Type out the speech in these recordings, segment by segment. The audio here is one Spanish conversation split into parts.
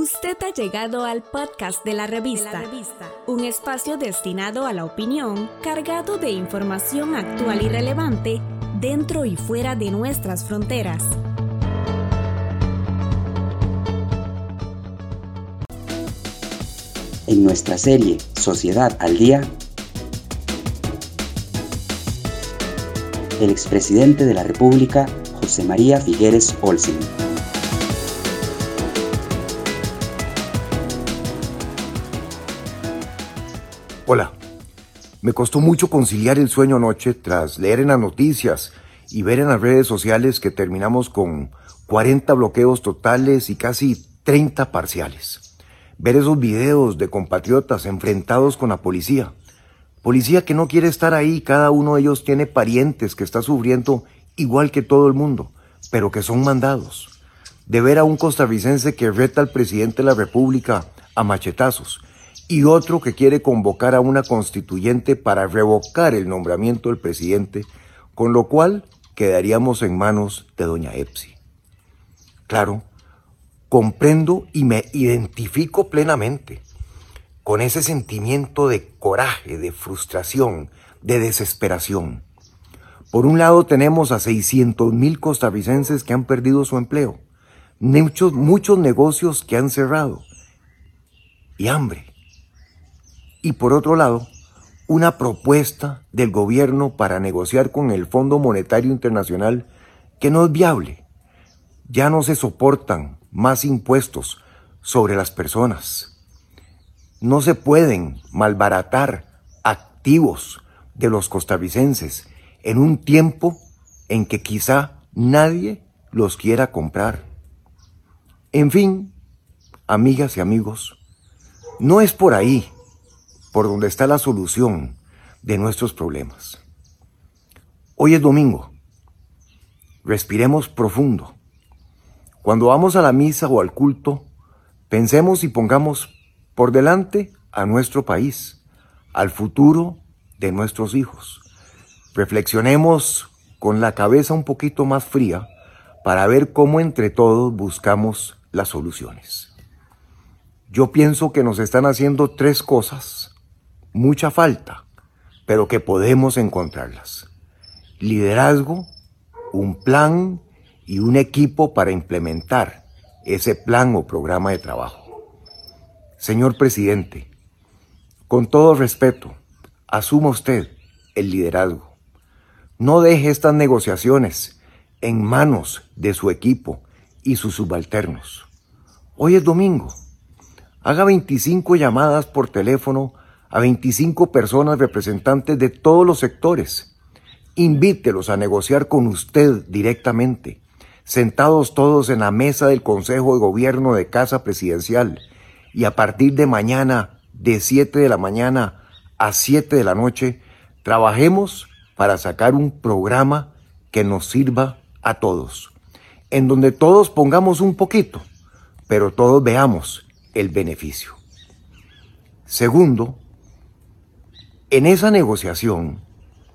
Usted ha llegado al podcast de la revista, un espacio destinado a la opinión, cargado de información actual y relevante dentro y fuera de nuestras fronteras. En nuestra serie Sociedad al Día, el expresidente de la República, José María Figueres Olsen. Hola. Me costó mucho conciliar el sueño anoche tras leer en las noticias y ver en las redes sociales que terminamos con 40 bloqueos totales y casi 30 parciales. Ver esos videos de compatriotas enfrentados con la policía. Policía que no quiere estar ahí, cada uno de ellos tiene parientes que está sufriendo igual que todo el mundo, pero que son mandados. De ver a un costarricense que reta al presidente de la República a machetazos y otro que quiere convocar a una constituyente para revocar el nombramiento del presidente, con lo cual quedaríamos en manos de doña Epsi. Claro, comprendo y me identifico plenamente con ese sentimiento de coraje, de frustración, de desesperación. Por un lado tenemos a 600 mil costarricenses que han perdido su empleo, muchos, muchos negocios que han cerrado y hambre y por otro lado, una propuesta del gobierno para negociar con el Fondo Monetario Internacional que no es viable. Ya no se soportan más impuestos sobre las personas. No se pueden malbaratar activos de los costarricenses en un tiempo en que quizá nadie los quiera comprar. En fin, amigas y amigos, no es por ahí por donde está la solución de nuestros problemas. Hoy es domingo. Respiremos profundo. Cuando vamos a la misa o al culto, pensemos y pongamos por delante a nuestro país, al futuro de nuestros hijos. Reflexionemos con la cabeza un poquito más fría para ver cómo entre todos buscamos las soluciones. Yo pienso que nos están haciendo tres cosas mucha falta, pero que podemos encontrarlas. Liderazgo, un plan y un equipo para implementar ese plan o programa de trabajo. Señor presidente, con todo respeto, asuma usted el liderazgo. No deje estas negociaciones en manos de su equipo y sus subalternos. Hoy es domingo. Haga 25 llamadas por teléfono a 25 personas representantes de todos los sectores. Invítelos a negociar con usted directamente, sentados todos en la mesa del Consejo de Gobierno de Casa Presidencial y a partir de mañana, de 7 de la mañana a 7 de la noche, trabajemos para sacar un programa que nos sirva a todos, en donde todos pongamos un poquito, pero todos veamos el beneficio. Segundo, en esa negociación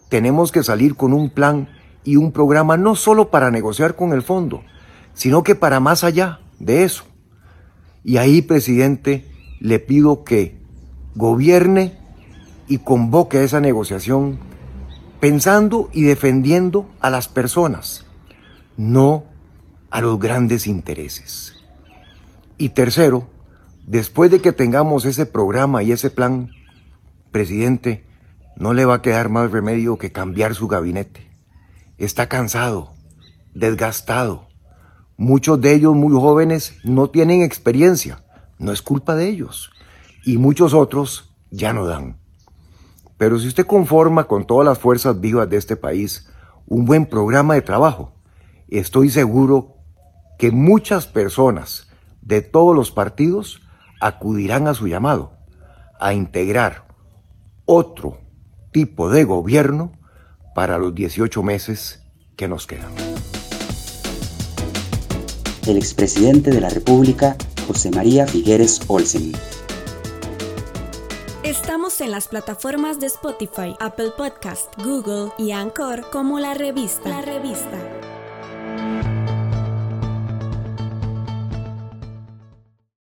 tenemos que salir con un plan y un programa no solo para negociar con el fondo, sino que para más allá de eso. Y ahí, presidente, le pido que gobierne y convoque esa negociación pensando y defendiendo a las personas, no a los grandes intereses. Y tercero, después de que tengamos ese programa y ese plan, presidente, no le va a quedar más remedio que cambiar su gabinete. Está cansado, desgastado. Muchos de ellos muy jóvenes no tienen experiencia. No es culpa de ellos. Y muchos otros ya no dan. Pero si usted conforma con todas las fuerzas vivas de este país un buen programa de trabajo, estoy seguro que muchas personas de todos los partidos acudirán a su llamado a integrar otro tipo de gobierno para los 18 meses que nos quedan. El expresidente de la República, José María Figueres Olsen. Estamos en las plataformas de Spotify, Apple Podcast, Google y Anchor como la revista. La revista.